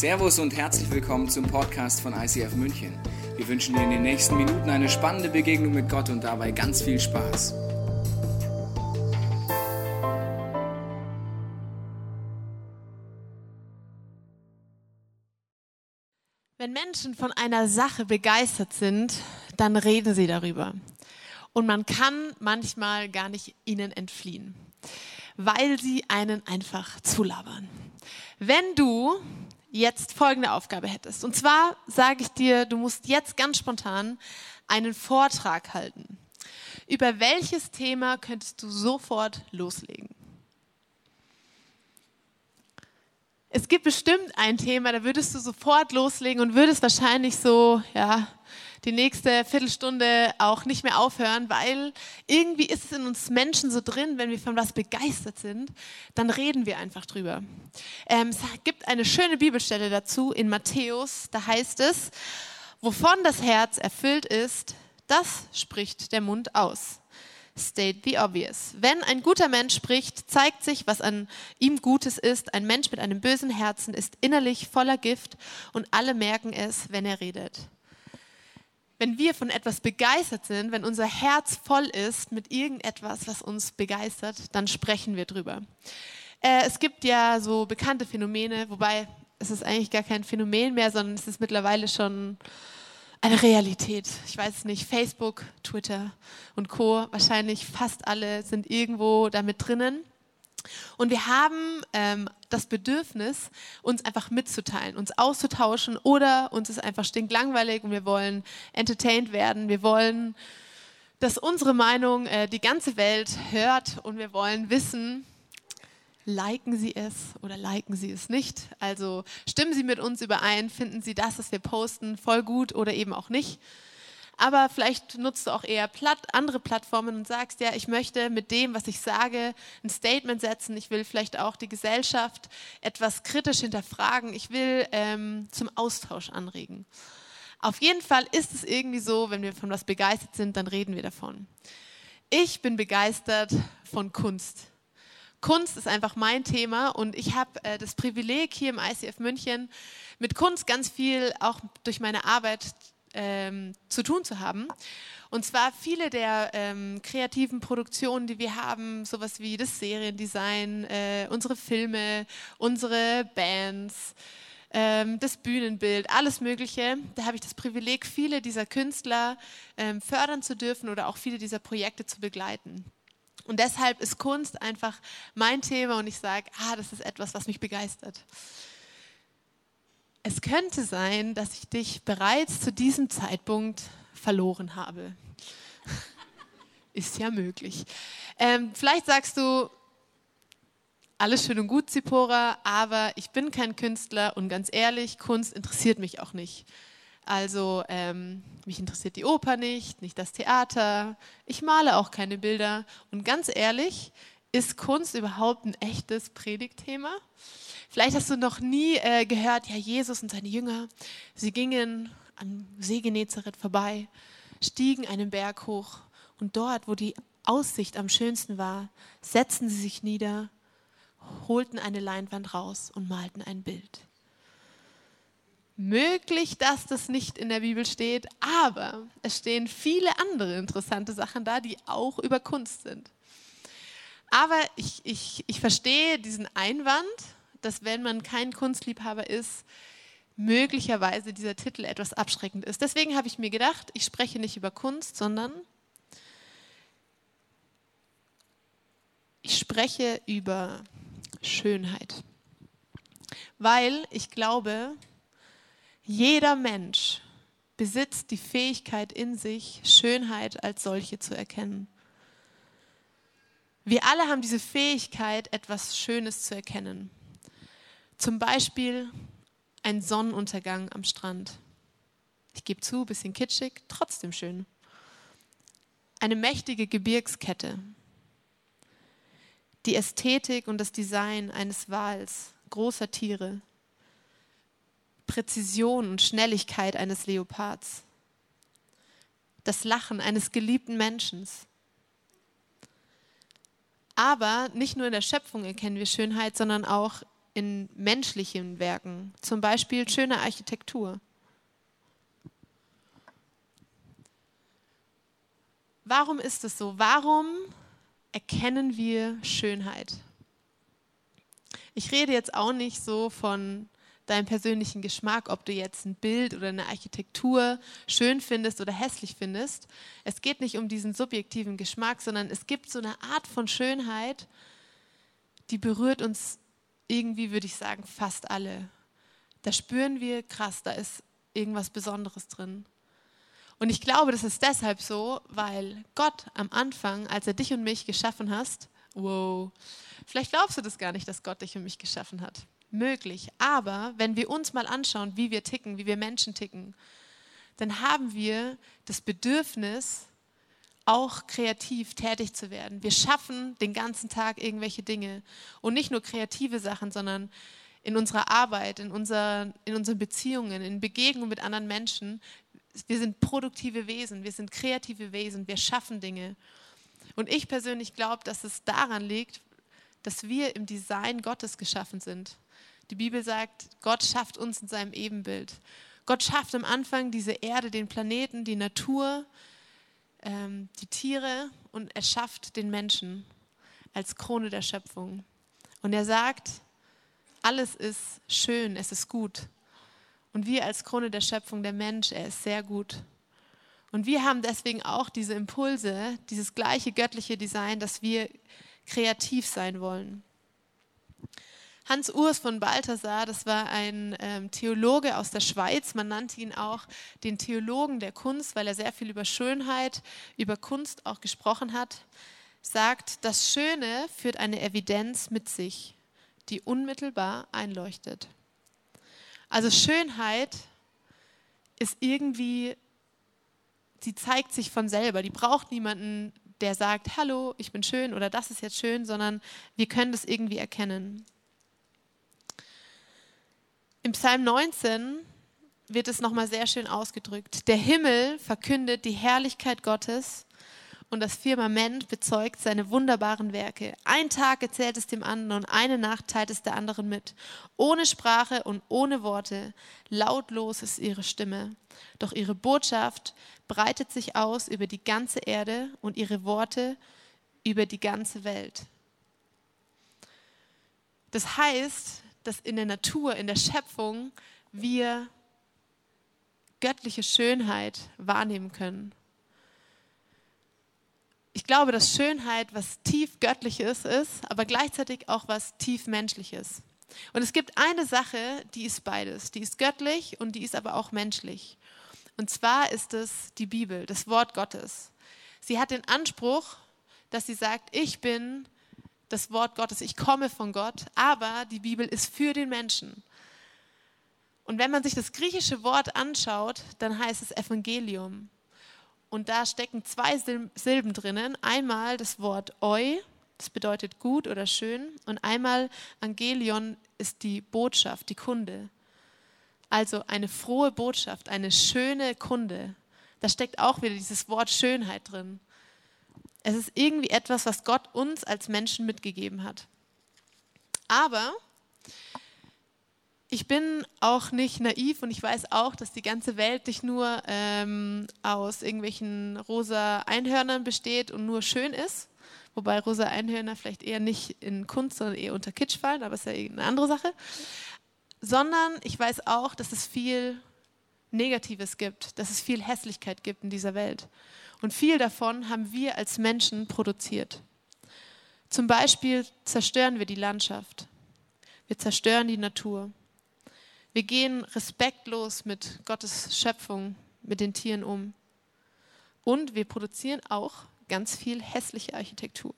Servus und herzlich willkommen zum Podcast von ICF München. Wir wünschen dir in den nächsten Minuten eine spannende Begegnung mit Gott und dabei ganz viel Spaß. Wenn Menschen von einer Sache begeistert sind, dann reden sie darüber. Und man kann manchmal gar nicht ihnen entfliehen, weil sie einen einfach zulabern. Wenn du jetzt folgende Aufgabe hättest, und zwar sage ich dir, du musst jetzt ganz spontan einen Vortrag halten. Über welches Thema könntest du sofort loslegen? Es gibt bestimmt ein Thema, da würdest du sofort loslegen und würdest wahrscheinlich so, ja, die nächste Viertelstunde auch nicht mehr aufhören, weil irgendwie ist es in uns Menschen so drin, wenn wir von was begeistert sind, dann reden wir einfach drüber. Ähm, es gibt eine schöne Bibelstelle dazu in Matthäus, da heißt es, wovon das Herz erfüllt ist, das spricht der Mund aus. State the obvious. Wenn ein guter Mensch spricht, zeigt sich, was an ihm Gutes ist. Ein Mensch mit einem bösen Herzen ist innerlich voller Gift und alle merken es, wenn er redet wenn wir von etwas begeistert sind, wenn unser Herz voll ist mit irgendetwas, was uns begeistert, dann sprechen wir drüber. Äh, es gibt ja so bekannte Phänomene, wobei es ist eigentlich gar kein Phänomen mehr, sondern es ist mittlerweile schon eine Realität. Ich weiß es nicht, Facebook, Twitter und Co. Wahrscheinlich fast alle sind irgendwo damit drinnen. Und wir haben ähm, das Bedürfnis, uns einfach mitzuteilen, uns auszutauschen oder uns ist einfach stinklangweilig und wir wollen entertained werden. Wir wollen, dass unsere Meinung äh, die ganze Welt hört und wir wollen wissen, liken Sie es oder liken Sie es nicht. Also stimmen Sie mit uns überein, finden Sie das, was wir posten, voll gut oder eben auch nicht aber vielleicht nutzt du auch eher Platt, andere Plattformen und sagst, ja, ich möchte mit dem, was ich sage, ein Statement setzen. Ich will vielleicht auch die Gesellschaft etwas kritisch hinterfragen. Ich will ähm, zum Austausch anregen. Auf jeden Fall ist es irgendwie so, wenn wir von was begeistert sind, dann reden wir davon. Ich bin begeistert von Kunst. Kunst ist einfach mein Thema und ich habe äh, das Privileg hier im ICF München mit Kunst ganz viel auch durch meine Arbeit ähm, zu tun zu haben. Und zwar viele der ähm, kreativen Produktionen, die wir haben, sowas wie das Seriendesign, äh, unsere Filme, unsere Bands, ähm, das Bühnenbild, alles Mögliche. Da habe ich das Privileg, viele dieser Künstler ähm, fördern zu dürfen oder auch viele dieser Projekte zu begleiten. Und deshalb ist Kunst einfach mein Thema und ich sage, ah, das ist etwas, was mich begeistert es könnte sein, dass ich dich bereits zu diesem Zeitpunkt verloren habe. Ist ja möglich. Ähm, vielleicht sagst du, alles schön und gut, Zipora, aber ich bin kein Künstler und ganz ehrlich, Kunst interessiert mich auch nicht. Also ähm, mich interessiert die Oper nicht, nicht das Theater, ich male auch keine Bilder und ganz ehrlich, ist Kunst überhaupt ein echtes Predigtthema? Vielleicht hast du noch nie äh, gehört, ja, Jesus und seine Jünger, sie gingen am See Genezareth vorbei, stiegen einen Berg hoch und dort, wo die Aussicht am schönsten war, setzten sie sich nieder, holten eine Leinwand raus und malten ein Bild. Möglich, dass das nicht in der Bibel steht, aber es stehen viele andere interessante Sachen da, die auch über Kunst sind. Aber ich, ich, ich verstehe diesen Einwand dass wenn man kein Kunstliebhaber ist, möglicherweise dieser Titel etwas abschreckend ist. Deswegen habe ich mir gedacht, ich spreche nicht über Kunst, sondern ich spreche über Schönheit. Weil ich glaube, jeder Mensch besitzt die Fähigkeit in sich, Schönheit als solche zu erkennen. Wir alle haben diese Fähigkeit, etwas Schönes zu erkennen. Zum Beispiel ein Sonnenuntergang am Strand. Ich gebe zu, bisschen kitschig, trotzdem schön. Eine mächtige Gebirgskette. Die Ästhetik und das Design eines Wals, großer Tiere. Präzision und Schnelligkeit eines Leopards. Das Lachen eines geliebten Menschen. Aber nicht nur in der Schöpfung erkennen wir Schönheit, sondern auch in menschlichen Werken, zum Beispiel schöne Architektur. Warum ist es so? Warum erkennen wir Schönheit? Ich rede jetzt auch nicht so von deinem persönlichen Geschmack, ob du jetzt ein Bild oder eine Architektur schön findest oder hässlich findest. Es geht nicht um diesen subjektiven Geschmack, sondern es gibt so eine Art von Schönheit, die berührt uns irgendwie, würde ich sagen, fast alle. Da spüren wir, krass, da ist irgendwas Besonderes drin. Und ich glaube, das ist deshalb so, weil Gott am Anfang, als er dich und mich geschaffen hast, wow, vielleicht glaubst du das gar nicht, dass Gott dich und mich geschaffen hat. Möglich. Aber wenn wir uns mal anschauen, wie wir ticken, wie wir Menschen ticken, dann haben wir das Bedürfnis, auch kreativ tätig zu werden. Wir schaffen den ganzen Tag irgendwelche Dinge und nicht nur kreative Sachen, sondern in unserer Arbeit, in, unser, in unseren Beziehungen, in Begegnungen mit anderen Menschen. Wir sind produktive Wesen, wir sind kreative Wesen, wir schaffen Dinge. Und ich persönlich glaube, dass es daran liegt, dass wir im Design Gottes geschaffen sind. Die Bibel sagt, Gott schafft uns in seinem Ebenbild. Gott schafft am Anfang diese Erde, den Planeten, die Natur, ähm, die Tiere und er schafft den Menschen als Krone der Schöpfung. Und er sagt, alles ist schön, es ist gut. Und wir als Krone der Schöpfung, der Mensch, er ist sehr gut. Und wir haben deswegen auch diese Impulse, dieses gleiche göttliche Design, dass wir kreativ sein wollen. Hans Urs von Balthasar, das war ein ähm, Theologe aus der Schweiz. Man nannte ihn auch den Theologen der Kunst, weil er sehr viel über Schönheit, über Kunst auch gesprochen hat. Sagt, das Schöne führt eine Evidenz mit sich, die unmittelbar einleuchtet. Also Schönheit ist irgendwie, sie zeigt sich von selber. Die braucht niemanden, der sagt, hallo, ich bin schön oder das ist jetzt schön, sondern wir können das irgendwie erkennen. Im Psalm 19 wird es nochmal sehr schön ausgedrückt. Der Himmel verkündet die Herrlichkeit Gottes und das Firmament bezeugt seine wunderbaren Werke. Ein Tag erzählt es dem anderen und eine Nacht teilt es der anderen mit. Ohne Sprache und ohne Worte, lautlos ist ihre Stimme. Doch ihre Botschaft breitet sich aus über die ganze Erde und ihre Worte über die ganze Welt. Das heißt, dass in der Natur, in der Schöpfung wir göttliche Schönheit wahrnehmen können. Ich glaube, dass Schönheit was tief göttliches ist, aber gleichzeitig auch was tief menschliches. Und es gibt eine Sache, die ist beides. Die ist göttlich und die ist aber auch menschlich. Und zwar ist es die Bibel, das Wort Gottes. Sie hat den Anspruch, dass sie sagt, ich bin das Wort Gottes, ich komme von Gott, aber die Bibel ist für den Menschen. Und wenn man sich das griechische Wort anschaut, dann heißt es Evangelium. Und da stecken zwei Silben drinnen. Einmal das Wort eu, das bedeutet gut oder schön. Und einmal Angelion ist die Botschaft, die Kunde. Also eine frohe Botschaft, eine schöne Kunde. Da steckt auch wieder dieses Wort Schönheit drin. Es ist irgendwie etwas, was Gott uns als Menschen mitgegeben hat. Aber ich bin auch nicht naiv und ich weiß auch, dass die ganze Welt nicht nur ähm, aus irgendwelchen rosa Einhörnern besteht und nur schön ist. Wobei rosa Einhörner vielleicht eher nicht in Kunst, sondern eher unter Kitsch fallen, aber ist ja eine andere Sache. Sondern ich weiß auch, dass es viel Negatives gibt, dass es viel Hässlichkeit gibt in dieser Welt. Und viel davon haben wir als Menschen produziert. Zum Beispiel zerstören wir die Landschaft. Wir zerstören die Natur. Wir gehen respektlos mit Gottes Schöpfung, mit den Tieren um. Und wir produzieren auch ganz viel hässliche Architektur.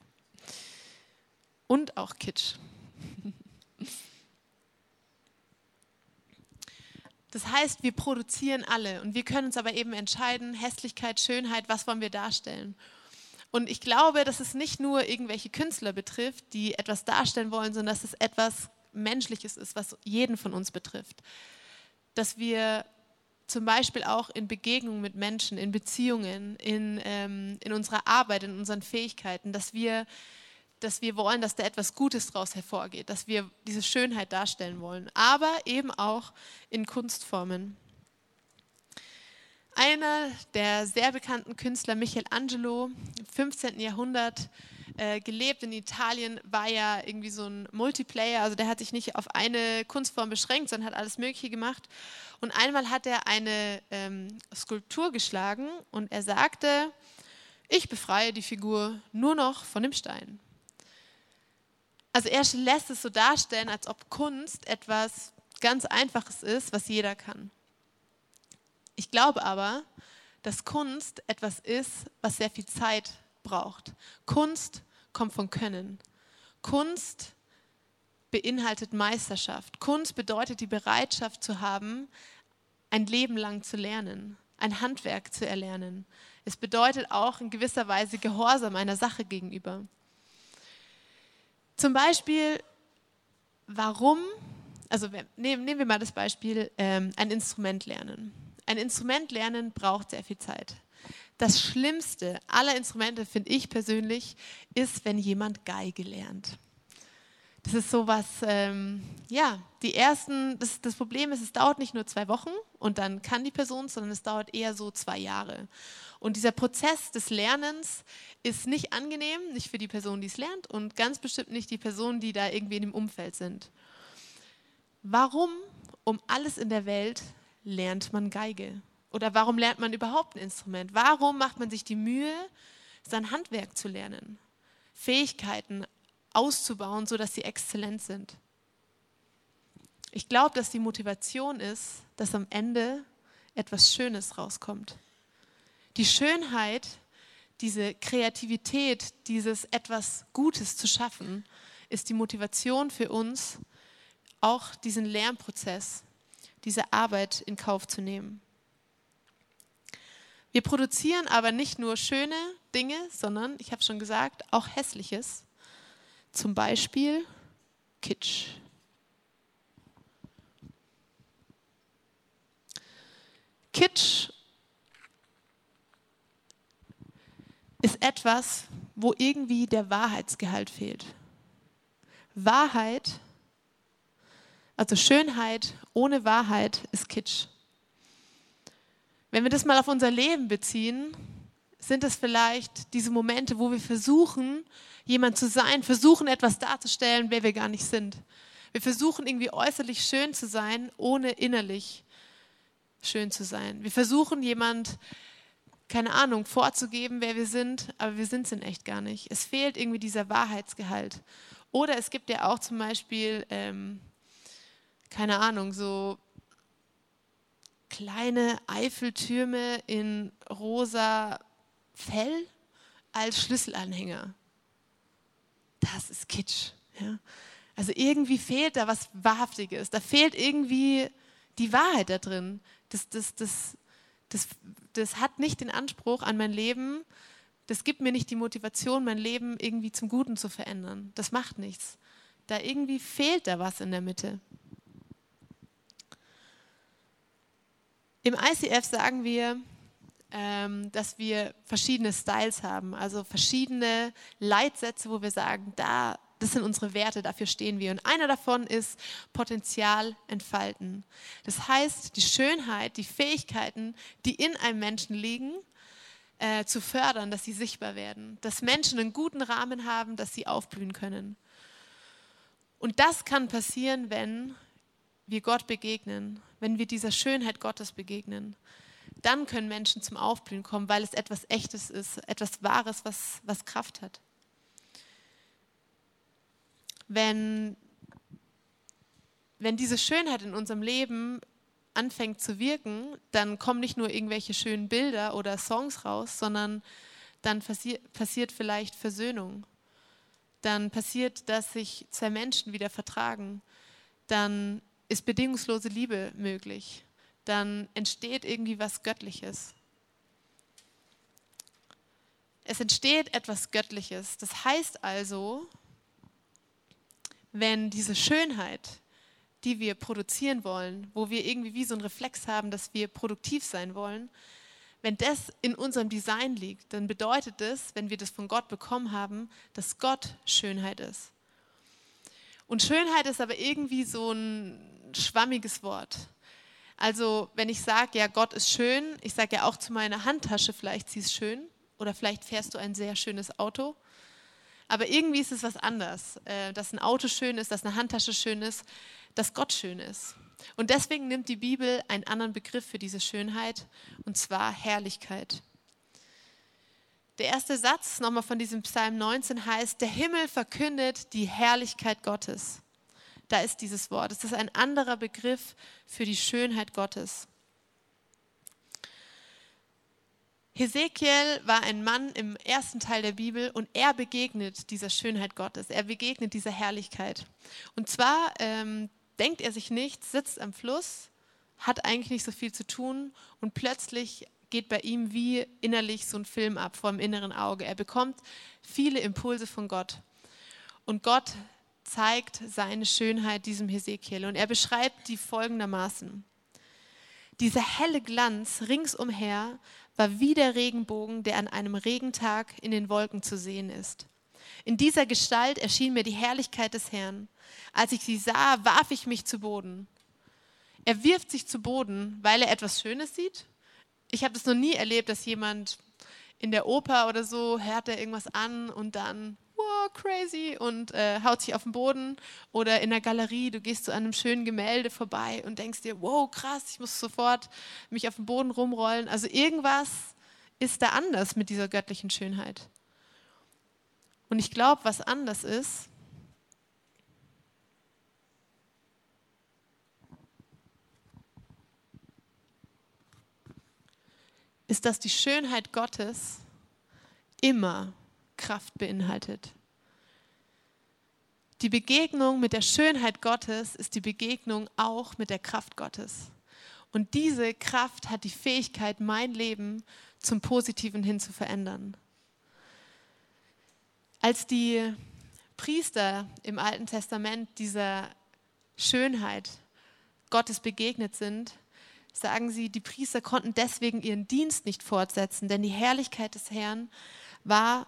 Und auch Kitsch. Das heißt, wir produzieren alle und wir können uns aber eben entscheiden, Hässlichkeit, Schönheit, was wollen wir darstellen. Und ich glaube, dass es nicht nur irgendwelche Künstler betrifft, die etwas darstellen wollen, sondern dass es etwas Menschliches ist, was jeden von uns betrifft. Dass wir zum Beispiel auch in Begegnungen mit Menschen, in Beziehungen, in, ähm, in unserer Arbeit, in unseren Fähigkeiten, dass wir dass wir wollen, dass da etwas Gutes daraus hervorgeht, dass wir diese Schönheit darstellen wollen, aber eben auch in Kunstformen. Einer der sehr bekannten Künstler, Michelangelo, im 15. Jahrhundert äh, gelebt in Italien, war ja irgendwie so ein Multiplayer, also der hat sich nicht auf eine Kunstform beschränkt, sondern hat alles Mögliche gemacht. Und einmal hat er eine ähm, Skulptur geschlagen und er sagte, ich befreie die Figur nur noch von dem Stein. Also er lässt es so darstellen, als ob Kunst etwas ganz Einfaches ist, was jeder kann. Ich glaube aber, dass Kunst etwas ist, was sehr viel Zeit braucht. Kunst kommt von Können. Kunst beinhaltet Meisterschaft. Kunst bedeutet die Bereitschaft zu haben, ein Leben lang zu lernen, ein Handwerk zu erlernen. Es bedeutet auch in gewisser Weise Gehorsam einer Sache gegenüber. Zum Beispiel, warum, also nehmen, nehmen wir mal das Beispiel, ähm, ein Instrument lernen. Ein Instrument lernen braucht sehr viel Zeit. Das Schlimmste aller Instrumente, finde ich persönlich, ist, wenn jemand Geige lernt. Das ist so was, ähm, ja, die ersten, das, das Problem ist, es dauert nicht nur zwei Wochen und dann kann die Person, sondern es dauert eher so zwei Jahre. Und dieser Prozess des Lernens ist nicht angenehm, nicht für die Person, die es lernt und ganz bestimmt nicht die Personen, die da irgendwie in dem Umfeld sind. Warum um alles in der Welt lernt man Geige? Oder warum lernt man überhaupt ein Instrument? Warum macht man sich die Mühe, sein Handwerk zu lernen? Fähigkeiten auszubauen, sodass sie exzellent sind. Ich glaube, dass die Motivation ist, dass am Ende etwas Schönes rauskommt. Die Schönheit, diese Kreativität, dieses etwas Gutes zu schaffen, ist die Motivation für uns, auch diesen Lernprozess, diese Arbeit in Kauf zu nehmen. Wir produzieren aber nicht nur schöne Dinge, sondern, ich habe schon gesagt, auch hässliches. Zum Beispiel Kitsch. Kitsch ist etwas, wo irgendwie der Wahrheitsgehalt fehlt. Wahrheit, also Schönheit ohne Wahrheit ist Kitsch. Wenn wir das mal auf unser Leben beziehen, sind es vielleicht diese Momente, wo wir versuchen, jemand zu sein, versuchen etwas darzustellen, wer wir gar nicht sind. Wir versuchen irgendwie äußerlich schön zu sein, ohne innerlich schön zu sein. Wir versuchen jemand, keine Ahnung, vorzugeben, wer wir sind, aber wir sind es in echt gar nicht. Es fehlt irgendwie dieser Wahrheitsgehalt. Oder es gibt ja auch zum Beispiel, ähm, keine Ahnung, so kleine Eiffeltürme in rosa Fell als Schlüsselanhänger das ist Kitsch. Ja? Also irgendwie fehlt da was Wahrhaftiges, da fehlt irgendwie die Wahrheit da drin. Das, das, das, das, das hat nicht den Anspruch an mein Leben, das gibt mir nicht die Motivation, mein Leben irgendwie zum Guten zu verändern. Das macht nichts. Da irgendwie fehlt da was in der Mitte. Im ICF sagen wir, dass wir verschiedene Styles haben, also verschiedene Leitsätze, wo wir sagen, da, das sind unsere Werte, dafür stehen wir. Und einer davon ist Potenzial entfalten. Das heißt, die Schönheit, die Fähigkeiten, die in einem Menschen liegen, äh, zu fördern, dass sie sichtbar werden, dass Menschen einen guten Rahmen haben, dass sie aufblühen können. Und das kann passieren, wenn wir Gott begegnen, wenn wir dieser Schönheit Gottes begegnen dann können Menschen zum Aufblühen kommen, weil es etwas Echtes ist, etwas Wahres, was, was Kraft hat. Wenn, wenn diese Schönheit in unserem Leben anfängt zu wirken, dann kommen nicht nur irgendwelche schönen Bilder oder Songs raus, sondern dann passi passiert vielleicht Versöhnung. Dann passiert, dass sich zwei Menschen wieder vertragen. Dann ist bedingungslose Liebe möglich dann entsteht irgendwie was Göttliches. Es entsteht etwas Göttliches. Das heißt also, wenn diese Schönheit, die wir produzieren wollen, wo wir irgendwie wie so einen Reflex haben, dass wir produktiv sein wollen, wenn das in unserem Design liegt, dann bedeutet das, wenn wir das von Gott bekommen haben, dass Gott Schönheit ist. Und Schönheit ist aber irgendwie so ein schwammiges Wort. Also wenn ich sage, ja, Gott ist schön, ich sage ja auch zu meiner Handtasche, vielleicht sie ist schön oder vielleicht fährst du ein sehr schönes Auto. Aber irgendwie ist es was anderes, äh, dass ein Auto schön ist, dass eine Handtasche schön ist, dass Gott schön ist. Und deswegen nimmt die Bibel einen anderen Begriff für diese Schönheit, und zwar Herrlichkeit. Der erste Satz nochmal von diesem Psalm 19 heißt, der Himmel verkündet die Herrlichkeit Gottes. Da ist dieses Wort. Es ist ein anderer Begriff für die Schönheit Gottes. Hesekiel war ein Mann im ersten Teil der Bibel und er begegnet dieser Schönheit Gottes, er begegnet dieser Herrlichkeit. Und zwar ähm, denkt er sich nichts, sitzt am Fluss, hat eigentlich nicht so viel zu tun und plötzlich geht bei ihm wie innerlich so ein Film ab vor dem inneren Auge. Er bekommt viele Impulse von Gott. Und Gott zeigt seine Schönheit diesem Hesekiel und er beschreibt die folgendermaßen. Dieser helle Glanz ringsumher war wie der Regenbogen, der an einem Regentag in den Wolken zu sehen ist. In dieser Gestalt erschien mir die Herrlichkeit des Herrn. Als ich sie sah, warf ich mich zu Boden. Er wirft sich zu Boden, weil er etwas Schönes sieht. Ich habe das noch nie erlebt, dass jemand in der Oper oder so hört er irgendwas an und dann wow, crazy und äh, haut sich auf den Boden. Oder in der Galerie, du gehst zu einem schönen Gemälde vorbei und denkst dir, wow, krass, ich muss sofort mich auf den Boden rumrollen. Also irgendwas ist da anders mit dieser göttlichen Schönheit. Und ich glaube, was anders ist, ist, dass die Schönheit Gottes immer Kraft beinhaltet. Die Begegnung mit der Schönheit Gottes ist die Begegnung auch mit der Kraft Gottes. Und diese Kraft hat die Fähigkeit, mein Leben zum Positiven hin zu verändern. Als die Priester im Alten Testament dieser Schönheit Gottes begegnet sind, sagen sie, die Priester konnten deswegen ihren Dienst nicht fortsetzen, denn die Herrlichkeit des Herrn war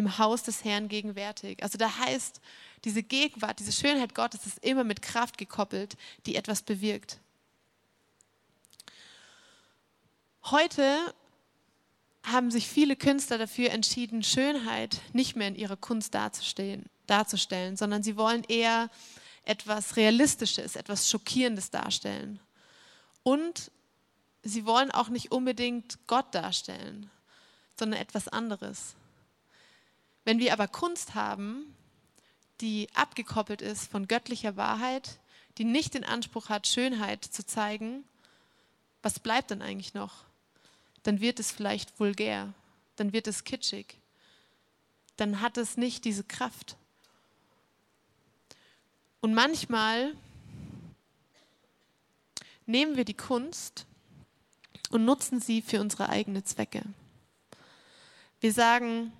im Haus des Herrn gegenwärtig. Also da heißt, diese Gegenwart, diese Schönheit Gottes ist immer mit Kraft gekoppelt, die etwas bewirkt. Heute haben sich viele Künstler dafür entschieden, Schönheit nicht mehr in ihrer Kunst darzustellen, darzustellen sondern sie wollen eher etwas Realistisches, etwas Schockierendes darstellen. Und sie wollen auch nicht unbedingt Gott darstellen, sondern etwas anderes. Wenn wir aber Kunst haben, die abgekoppelt ist von göttlicher Wahrheit, die nicht den Anspruch hat, Schönheit zu zeigen, was bleibt dann eigentlich noch? Dann wird es vielleicht vulgär, dann wird es kitschig, dann hat es nicht diese Kraft. Und manchmal nehmen wir die Kunst und nutzen sie für unsere eigenen Zwecke. Wir sagen,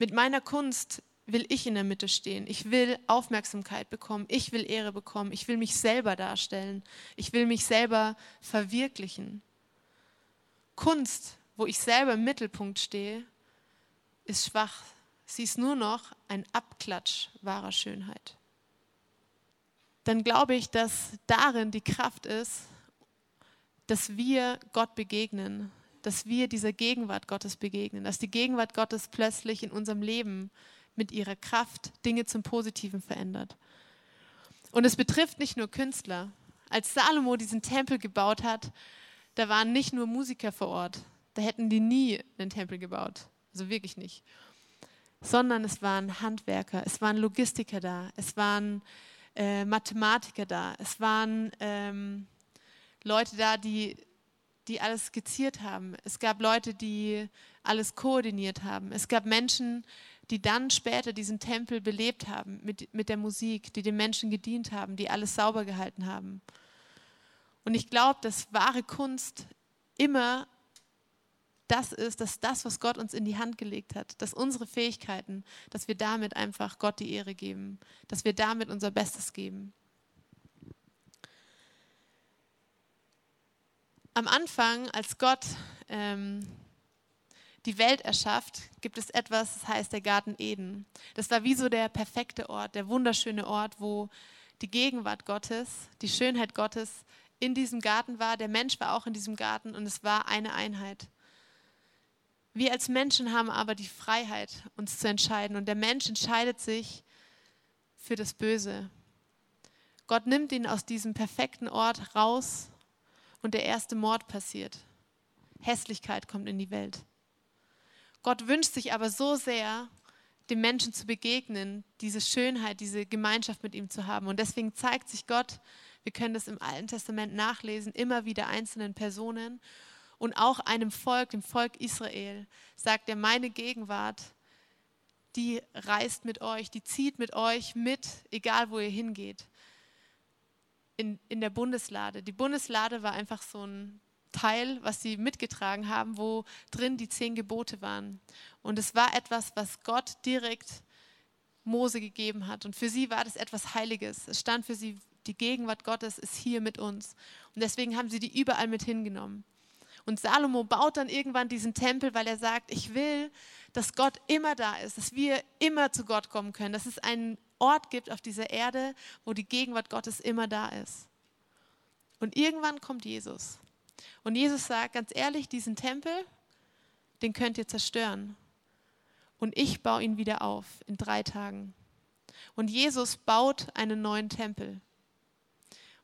mit meiner Kunst will ich in der Mitte stehen. Ich will Aufmerksamkeit bekommen. Ich will Ehre bekommen. Ich will mich selber darstellen. Ich will mich selber verwirklichen. Kunst, wo ich selber im Mittelpunkt stehe, ist schwach. Sie ist nur noch ein Abklatsch wahrer Schönheit. Dann glaube ich, dass darin die Kraft ist, dass wir Gott begegnen, dass wir dieser Gegenwart Gottes begegnen, dass die Gegenwart Gottes plötzlich in unserem Leben mit ihrer Kraft Dinge zum Positiven verändert. Und es betrifft nicht nur Künstler. Als Salomo diesen Tempel gebaut hat, da waren nicht nur Musiker vor Ort. Da hätten die nie einen Tempel gebaut. Also wirklich nicht. Sondern es waren Handwerker, es waren Logistiker da, es waren äh, Mathematiker da, es waren ähm, Leute da, die die alles skizziert haben. Es gab Leute, die alles koordiniert haben. Es gab Menschen, die dann später diesen Tempel belebt haben mit, mit der Musik, die den Menschen gedient haben, die alles sauber gehalten haben. Und ich glaube, dass wahre Kunst immer das ist, dass das, was Gott uns in die Hand gelegt hat, dass unsere Fähigkeiten, dass wir damit einfach Gott die Ehre geben, dass wir damit unser Bestes geben. Am Anfang, als Gott ähm, die Welt erschafft, gibt es etwas, das heißt der Garten Eden. Das war wie so der perfekte Ort, der wunderschöne Ort, wo die Gegenwart Gottes, die Schönheit Gottes in diesem Garten war. Der Mensch war auch in diesem Garten und es war eine Einheit. Wir als Menschen haben aber die Freiheit, uns zu entscheiden. Und der Mensch entscheidet sich für das Böse. Gott nimmt ihn aus diesem perfekten Ort raus und der erste Mord passiert. Hässlichkeit kommt in die Welt. Gott wünscht sich aber so sehr, dem Menschen zu begegnen, diese Schönheit, diese Gemeinschaft mit ihm zu haben. Und deswegen zeigt sich Gott, wir können das im Alten Testament nachlesen, immer wieder einzelnen Personen und auch einem Volk, dem Volk Israel, sagt er, meine Gegenwart, die reist mit euch, die zieht mit euch mit, egal wo ihr hingeht. In, in der Bundeslade. Die Bundeslade war einfach so ein Teil, was sie mitgetragen haben, wo drin die zehn Gebote waren. Und es war etwas, was Gott direkt Mose gegeben hat. Und für sie war das etwas Heiliges. Es stand für sie, die Gegenwart Gottes ist hier mit uns. Und deswegen haben sie die überall mit hingenommen. Und Salomo baut dann irgendwann diesen Tempel, weil er sagt, ich will, dass Gott immer da ist, dass wir immer zu Gott kommen können, dass es einen Ort gibt auf dieser Erde, wo die Gegenwart Gottes immer da ist. Und irgendwann kommt Jesus. Und Jesus sagt, ganz ehrlich, diesen Tempel, den könnt ihr zerstören. Und ich baue ihn wieder auf in drei Tagen. Und Jesus baut einen neuen Tempel.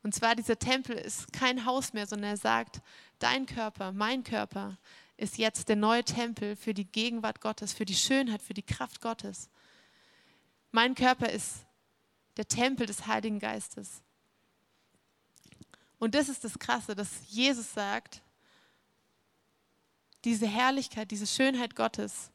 Und zwar dieser Tempel ist kein Haus mehr, sondern er sagt, dein Körper, mein Körper ist jetzt der neue Tempel für die Gegenwart Gottes, für die Schönheit, für die Kraft Gottes. Mein Körper ist der Tempel des Heiligen Geistes. Und das ist das Krasse, dass Jesus sagt, diese Herrlichkeit, diese Schönheit Gottes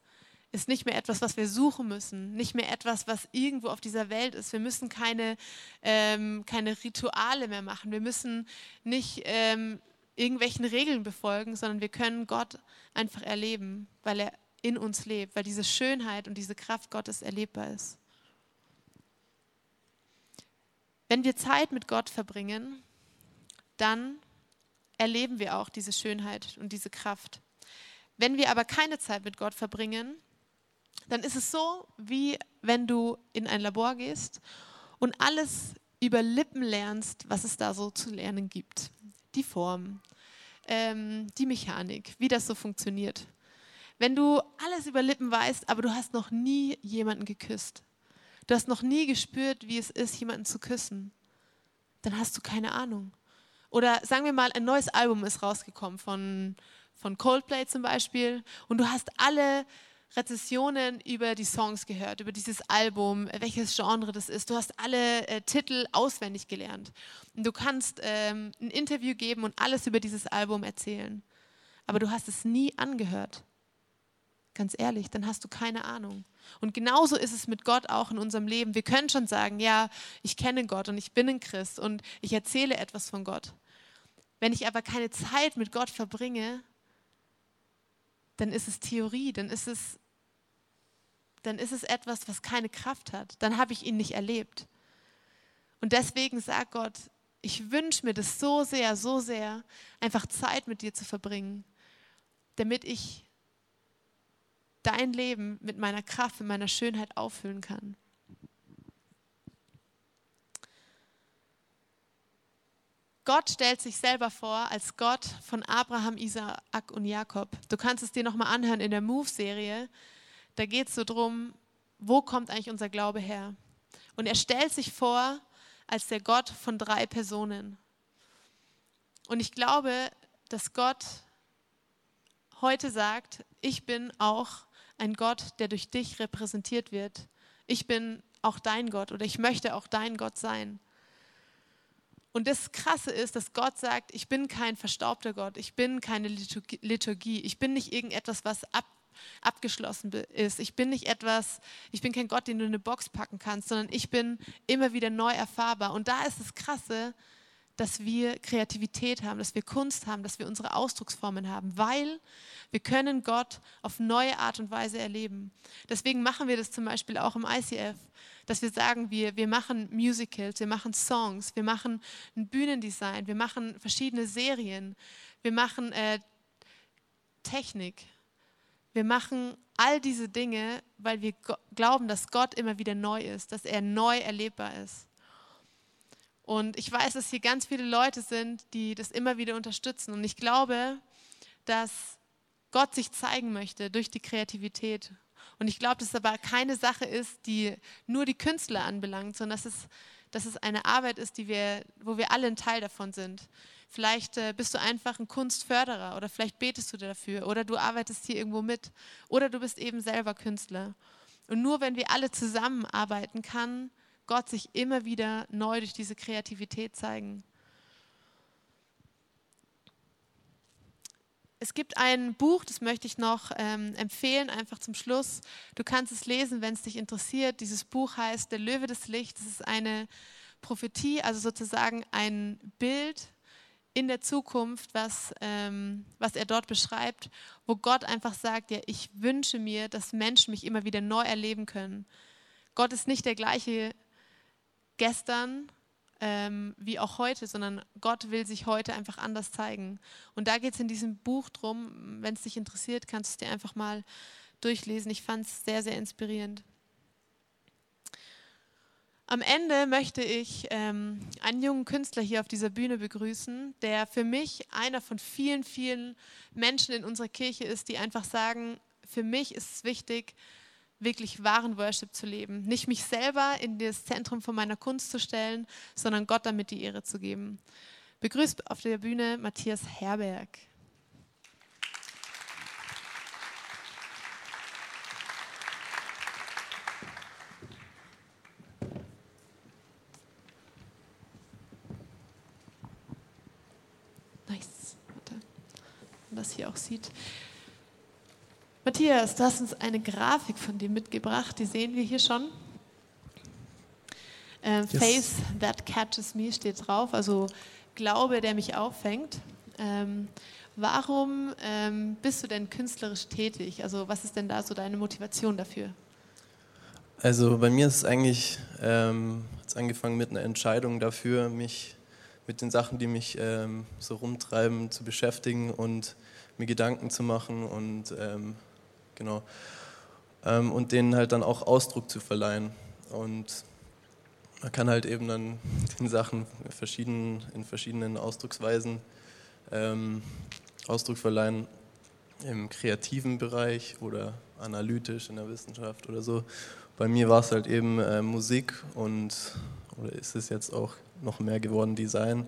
ist nicht mehr etwas, was wir suchen müssen, nicht mehr etwas, was irgendwo auf dieser Welt ist. Wir müssen keine, ähm, keine Rituale mehr machen. Wir müssen nicht ähm, irgendwelchen Regeln befolgen, sondern wir können Gott einfach erleben, weil er in uns lebt, weil diese Schönheit und diese Kraft Gottes erlebbar ist. Wenn wir Zeit mit Gott verbringen, dann erleben wir auch diese Schönheit und diese Kraft. Wenn wir aber keine Zeit mit Gott verbringen, dann ist es so, wie wenn du in ein Labor gehst und alles über Lippen lernst, was es da so zu lernen gibt. Die Form, ähm, die Mechanik, wie das so funktioniert. Wenn du alles über Lippen weißt, aber du hast noch nie jemanden geküsst, du hast noch nie gespürt, wie es ist, jemanden zu küssen, dann hast du keine Ahnung. Oder sagen wir mal, ein neues Album ist rausgekommen von, von Coldplay zum Beispiel und du hast alle Rezessionen über die Songs gehört, über dieses Album, welches Genre das ist. Du hast alle äh, Titel auswendig gelernt. Und du kannst ähm, ein Interview geben und alles über dieses Album erzählen. Aber du hast es nie angehört. Ganz ehrlich, dann hast du keine Ahnung. Und genauso ist es mit Gott auch in unserem Leben. Wir können schon sagen, ja, ich kenne Gott und ich bin ein Christ und ich erzähle etwas von Gott. Wenn ich aber keine Zeit mit Gott verbringe, dann ist es Theorie, dann ist es dann ist es etwas, was keine Kraft hat. Dann habe ich ihn nicht erlebt. Und deswegen sagt Gott, ich wünsche mir das so sehr, so sehr, einfach Zeit mit dir zu verbringen, damit ich dein Leben mit meiner Kraft, mit meiner Schönheit auffüllen kann. Gott stellt sich selber vor als Gott von Abraham, Isaak und Jakob. Du kannst es dir nochmal anhören in der Move-Serie. Da geht es so drum, wo kommt eigentlich unser Glaube her? Und er stellt sich vor als der Gott von drei Personen. Und ich glaube, dass Gott heute sagt, ich bin auch ein Gott, der durch dich repräsentiert wird. Ich bin auch dein Gott oder ich möchte auch dein Gott sein. Und das Krasse ist, dass Gott sagt, ich bin kein verstaubter Gott, ich bin keine Liturgie, ich bin nicht irgendetwas, was ab, abgeschlossen ist. Ich bin nicht etwas, ich bin kein Gott, den du in eine Box packen kannst, sondern ich bin immer wieder neu erfahrbar. Und da ist das Krasse, dass wir Kreativität haben, dass wir Kunst haben, dass wir unsere Ausdrucksformen haben, weil wir können Gott auf neue Art und Weise erleben. Deswegen machen wir das zum Beispiel auch im ICF, dass wir sagen, wir, wir machen Musicals, wir machen Songs, wir machen ein Bühnendesign, wir machen verschiedene Serien, wir machen äh, Technik. Wir machen all diese Dinge, weil wir glauben, dass Gott immer wieder neu ist, dass er neu erlebbar ist. Und ich weiß, dass hier ganz viele Leute sind, die das immer wieder unterstützen. Und ich glaube, dass Gott sich zeigen möchte durch die Kreativität. Und ich glaube, dass es aber keine Sache ist, die nur die Künstler anbelangt, sondern dass es, dass es eine Arbeit ist, die wir, wo wir alle ein Teil davon sind. Vielleicht äh, bist du einfach ein Kunstförderer oder vielleicht betest du dafür oder du arbeitest hier irgendwo mit oder du bist eben selber Künstler. Und nur wenn wir alle zusammenarbeiten, kann Gott sich immer wieder neu durch diese Kreativität zeigen. Es gibt ein Buch, das möchte ich noch ähm, empfehlen, einfach zum Schluss. Du kannst es lesen, wenn es dich interessiert. Dieses Buch heißt Der Löwe des Lichts. Es ist eine Prophetie, also sozusagen ein Bild in der Zukunft, was, ähm, was er dort beschreibt, wo Gott einfach sagt, ja, ich wünsche mir, dass Menschen mich immer wieder neu erleben können. Gott ist nicht der gleiche gestern ähm, wie auch heute, sondern Gott will sich heute einfach anders zeigen. Und da geht es in diesem Buch drum, wenn es dich interessiert, kannst du es dir einfach mal durchlesen. Ich fand es sehr, sehr inspirierend. Am Ende möchte ich ähm, einen jungen Künstler hier auf dieser Bühne begrüßen, der für mich einer von vielen, vielen Menschen in unserer Kirche ist, die einfach sagen, für mich ist es wichtig, wirklich wahren Worship zu leben. Nicht mich selber in das Zentrum von meiner Kunst zu stellen, sondern Gott damit die Ehre zu geben. Begrüßt auf der Bühne Matthias Herberg. das hier auch sieht. Matthias, du hast uns eine Grafik von dir mitgebracht, die sehen wir hier schon. Ähm, yes. Face that catches me steht drauf, also Glaube, der mich auffängt. Ähm, warum ähm, bist du denn künstlerisch tätig? Also was ist denn da so deine Motivation dafür? Also bei mir ist es eigentlich ähm, angefangen mit einer Entscheidung dafür, mich mit den Sachen, die mich ähm, so rumtreiben, zu beschäftigen und mir Gedanken zu machen und ähm, genau ähm, und denen halt dann auch Ausdruck zu verleihen und man kann halt eben dann den Sachen verschieden, in verschiedenen Ausdrucksweisen ähm, Ausdruck verleihen im kreativen Bereich oder analytisch in der Wissenschaft oder so. Bei mir war es halt eben äh, Musik und oder ist es jetzt auch noch mehr geworden Design.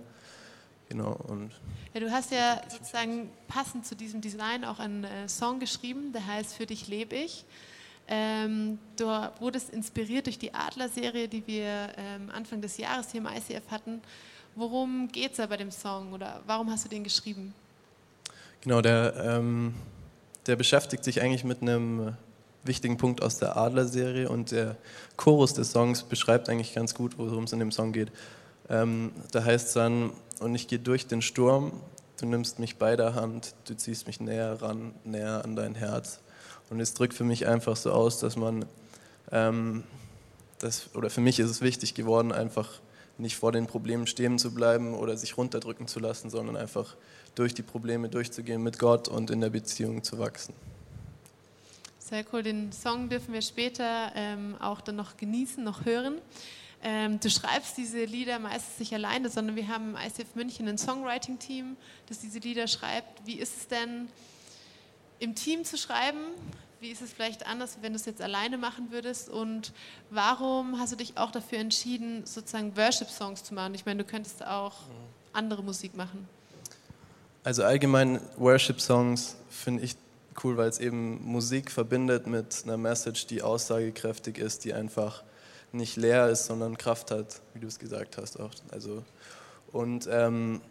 Genau, und ja, du hast ja sozusagen passend zu diesem Design auch einen äh, Song geschrieben, der heißt Für dich lebe ich. Ähm, du wurdest inspiriert durch die Adler-Serie, die wir ähm, Anfang des Jahres hier im ICF hatten. Worum geht es da bei dem Song oder warum hast du den geschrieben? Genau, der, ähm, der beschäftigt sich eigentlich mit einem wichtigen Punkt aus der Adler-Serie und der Chorus des Songs beschreibt eigentlich ganz gut, worum es in dem Song geht. Ähm, da heißt es dann, und ich gehe durch den Sturm, du nimmst mich bei der Hand, du ziehst mich näher ran, näher an dein Herz. Und es drückt für mich einfach so aus, dass man, ähm, das, oder für mich ist es wichtig geworden, einfach nicht vor den Problemen stehen zu bleiben oder sich runterdrücken zu lassen, sondern einfach durch die Probleme durchzugehen mit Gott und in der Beziehung zu wachsen. Sehr cool. Den Song dürfen wir später ähm, auch dann noch genießen, noch hören. Ähm, du schreibst diese Lieder meistens nicht alleine, sondern wir haben im ICF München ein Songwriting-Team, das diese Lieder schreibt. Wie ist es denn, im Team zu schreiben? Wie ist es vielleicht anders, wenn du es jetzt alleine machen würdest? Und warum hast du dich auch dafür entschieden, sozusagen Worship-Songs zu machen? Ich meine, du könntest auch andere Musik machen. Also allgemein Worship-Songs finde ich cool, weil es eben Musik verbindet mit einer Message, die aussagekräftig ist, die einfach nicht leer ist, sondern Kraft hat, wie du es gesagt hast auch. Also, und ähm,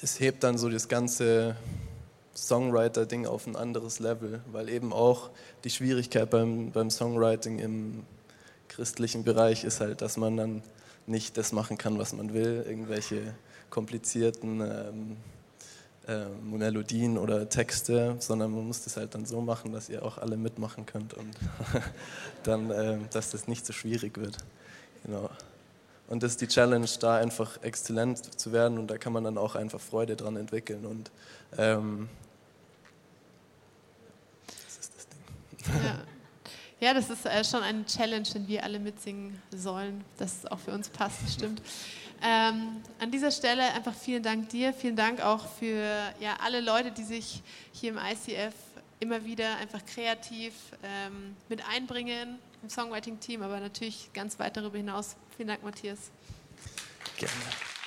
das hebt dann so das ganze Songwriter-Ding auf ein anderes Level, weil eben auch die Schwierigkeit beim, beim Songwriting im christlichen Bereich ist halt, dass man dann nicht das machen kann, was man will, irgendwelche komplizierten ähm, äh, Melodien oder Texte, sondern man muss das halt dann so machen, dass ihr auch alle mitmachen könnt und dann, äh, dass das nicht so schwierig wird. Genau. Und das ist die Challenge, da einfach exzellent zu werden und da kann man dann auch einfach Freude dran entwickeln und ähm, das ist das Ding. Ja. Ja, das ist äh, schon eine Challenge, wenn wir alle mitsingen sollen, dass es auch für uns passt, stimmt. Ähm, an dieser Stelle einfach vielen Dank dir, vielen Dank auch für ja, alle Leute, die sich hier im ICF immer wieder einfach kreativ ähm, mit einbringen, im Songwriting-Team, aber natürlich ganz weit darüber hinaus. Vielen Dank, Matthias. Gerne.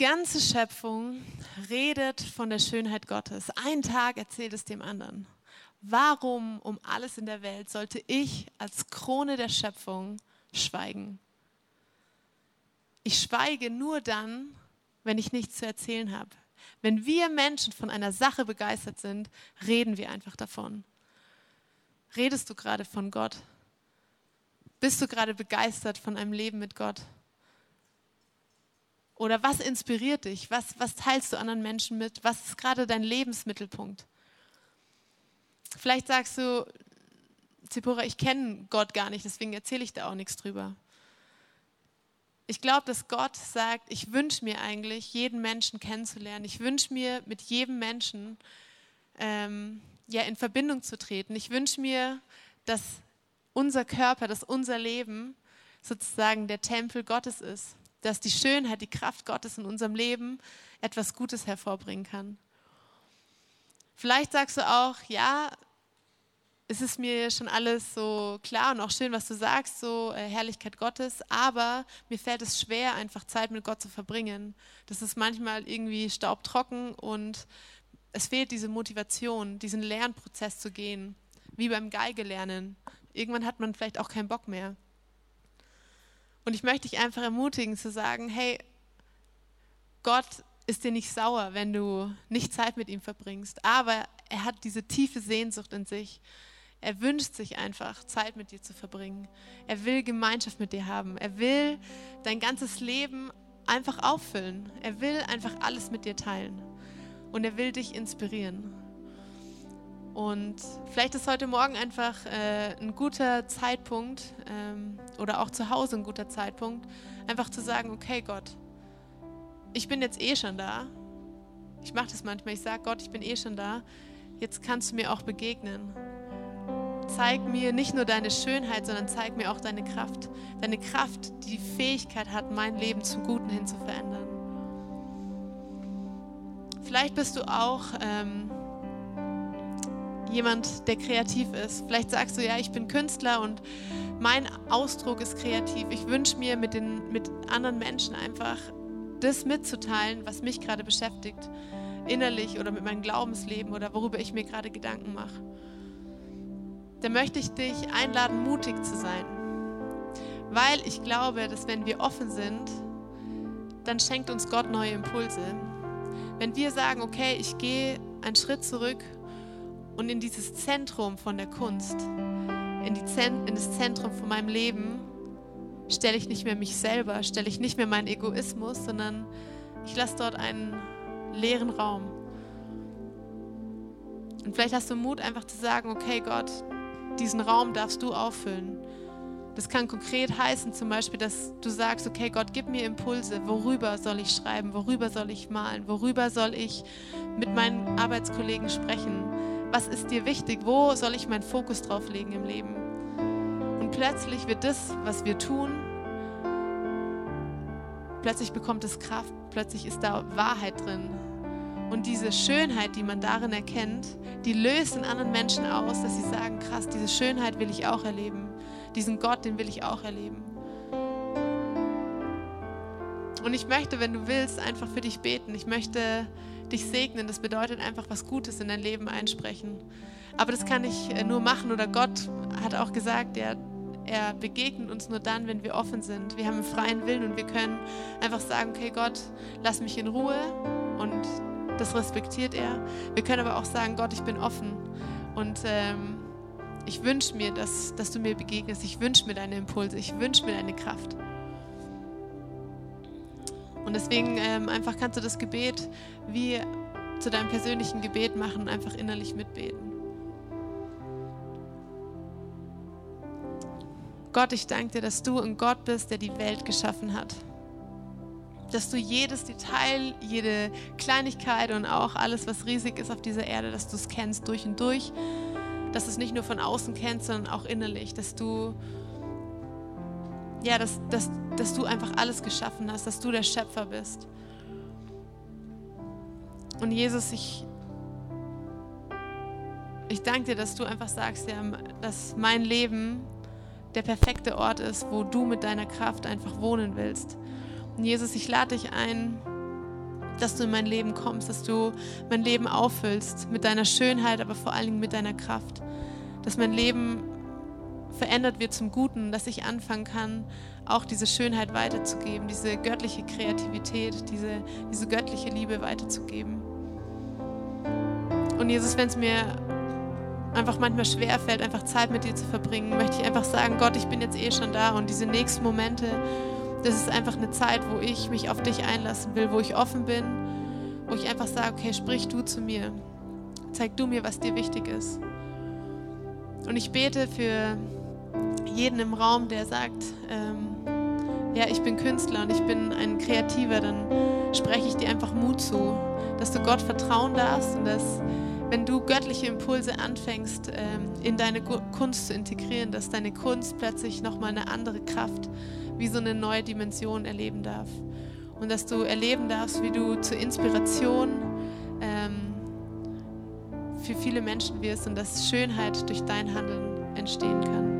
Ganze Schöpfung redet von der Schönheit Gottes. Ein Tag erzählt es dem anderen. Warum um alles in der Welt sollte ich als Krone der Schöpfung schweigen? Ich schweige nur dann, wenn ich nichts zu erzählen habe. Wenn wir Menschen von einer Sache begeistert sind, reden wir einfach davon. Redest du gerade von Gott? Bist du gerade begeistert von einem Leben mit Gott? Oder was inspiriert dich? Was, was teilst du anderen Menschen mit? Was ist gerade dein Lebensmittelpunkt? Vielleicht sagst du, Zipora, ich kenne Gott gar nicht, deswegen erzähle ich da auch nichts drüber. Ich glaube, dass Gott sagt, ich wünsche mir eigentlich, jeden Menschen kennenzulernen. Ich wünsche mir, mit jedem Menschen ähm, ja, in Verbindung zu treten. Ich wünsche mir, dass unser Körper, dass unser Leben sozusagen der Tempel Gottes ist dass die Schönheit, die Kraft Gottes in unserem Leben etwas Gutes hervorbringen kann. Vielleicht sagst du auch, ja, es ist mir schon alles so klar und auch schön, was du sagst, so äh, Herrlichkeit Gottes, aber mir fällt es schwer, einfach Zeit mit Gott zu verbringen. Das ist manchmal irgendwie staubtrocken und es fehlt diese Motivation, diesen Lernprozess zu gehen, wie beim Geige lernen. Irgendwann hat man vielleicht auch keinen Bock mehr. Und ich möchte dich einfach ermutigen zu sagen, hey, Gott ist dir nicht sauer, wenn du nicht Zeit mit ihm verbringst, aber er hat diese tiefe Sehnsucht in sich. Er wünscht sich einfach, Zeit mit dir zu verbringen. Er will Gemeinschaft mit dir haben. Er will dein ganzes Leben einfach auffüllen. Er will einfach alles mit dir teilen. Und er will dich inspirieren. Und vielleicht ist heute Morgen einfach äh, ein guter Zeitpunkt ähm, oder auch zu Hause ein guter Zeitpunkt, einfach zu sagen, okay Gott, ich bin jetzt eh schon da. Ich mache das manchmal, ich sage Gott, ich bin eh schon da. Jetzt kannst du mir auch begegnen. Zeig mir nicht nur deine Schönheit, sondern zeig mir auch deine Kraft. Deine Kraft, die die Fähigkeit hat, mein Leben zum Guten hin zu verändern. Vielleicht bist du auch... Ähm, jemand, der kreativ ist. Vielleicht sagst du, ja, ich bin Künstler und mein Ausdruck ist kreativ. Ich wünsche mir mit, den, mit anderen Menschen einfach das mitzuteilen, was mich gerade beschäftigt, innerlich oder mit meinem Glaubensleben oder worüber ich mir gerade Gedanken mache. Da möchte ich dich einladen, mutig zu sein. Weil ich glaube, dass wenn wir offen sind, dann schenkt uns Gott neue Impulse. Wenn wir sagen, okay, ich gehe einen Schritt zurück und in dieses Zentrum von der Kunst, in, Zent in das Zentrum von meinem Leben, stelle ich nicht mehr mich selber, stelle ich nicht mehr meinen Egoismus, sondern ich lasse dort einen leeren Raum. Und vielleicht hast du Mut, einfach zu sagen, okay Gott, diesen Raum darfst du auffüllen. Das kann konkret heißen, zum Beispiel, dass du sagst, okay Gott, gib mir Impulse, worüber soll ich schreiben, worüber soll ich malen, worüber soll ich mit meinen Arbeitskollegen sprechen, was ist dir wichtig? Wo soll ich meinen Fokus drauf legen im Leben? Und plötzlich wird das, was wir tun, plötzlich bekommt es Kraft, plötzlich ist da Wahrheit drin. Und diese Schönheit, die man darin erkennt, die löst in anderen Menschen aus, dass sie sagen, krass, diese Schönheit will ich auch erleben. Diesen Gott, den will ich auch erleben. Und ich möchte, wenn du willst, einfach für dich beten. Ich möchte dich segnen. Das bedeutet einfach was Gutes in dein Leben einsprechen. Aber das kann ich äh, nur machen oder Gott hat auch gesagt, er, er begegnet uns nur dann, wenn wir offen sind. Wir haben einen freien Willen und wir können einfach sagen, okay Gott, lass mich in Ruhe und das respektiert er. Wir können aber auch sagen, Gott, ich bin offen und ähm, ich wünsche mir, dass, dass du mir begegnest. Ich wünsche mir deine Impulse. Ich wünsche mir deine Kraft. Und deswegen ähm, einfach kannst du das Gebet wie zu deinem persönlichen Gebet machen einfach innerlich mitbeten. Gott, ich danke dir, dass du ein Gott bist, der die Welt geschaffen hat. Dass du jedes Detail, jede Kleinigkeit und auch alles, was riesig ist auf dieser Erde, dass du es kennst durch und durch. Dass du es nicht nur von außen kennst, sondern auch innerlich. Dass du, ja, dass, dass, dass du einfach alles geschaffen hast, dass du der Schöpfer bist. Und Jesus, ich, ich danke dir, dass du einfach sagst, ja, dass mein Leben der perfekte Ort ist, wo du mit deiner Kraft einfach wohnen willst. Und Jesus, ich lade dich ein, dass du in mein Leben kommst, dass du mein Leben auffüllst mit deiner Schönheit, aber vor allen Dingen mit deiner Kraft. Dass mein Leben verändert wird zum Guten, dass ich anfangen kann, auch diese Schönheit weiterzugeben, diese göttliche Kreativität, diese, diese göttliche Liebe weiterzugeben. Und Jesus, wenn es mir einfach manchmal schwer fällt, einfach Zeit mit dir zu verbringen, möchte ich einfach sagen, Gott, ich bin jetzt eh schon da und diese nächsten Momente, das ist einfach eine Zeit, wo ich mich auf dich einlassen will, wo ich offen bin, wo ich einfach sage, okay, sprich du zu mir, zeig du mir, was dir wichtig ist. Und ich bete für jeden im Raum, der sagt, ähm, ja, ich bin Künstler und ich bin ein Kreativer, dann spreche ich dir einfach Mut zu, dass du Gott vertrauen darfst und dass wenn du göttliche Impulse anfängst, ähm, in deine Kunst zu integrieren, dass deine Kunst plötzlich nochmal eine andere Kraft, wie so eine neue Dimension erleben darf. Und dass du erleben darfst, wie du zur Inspiration ähm, für viele Menschen wirst und dass Schönheit durch dein Handeln entstehen kann.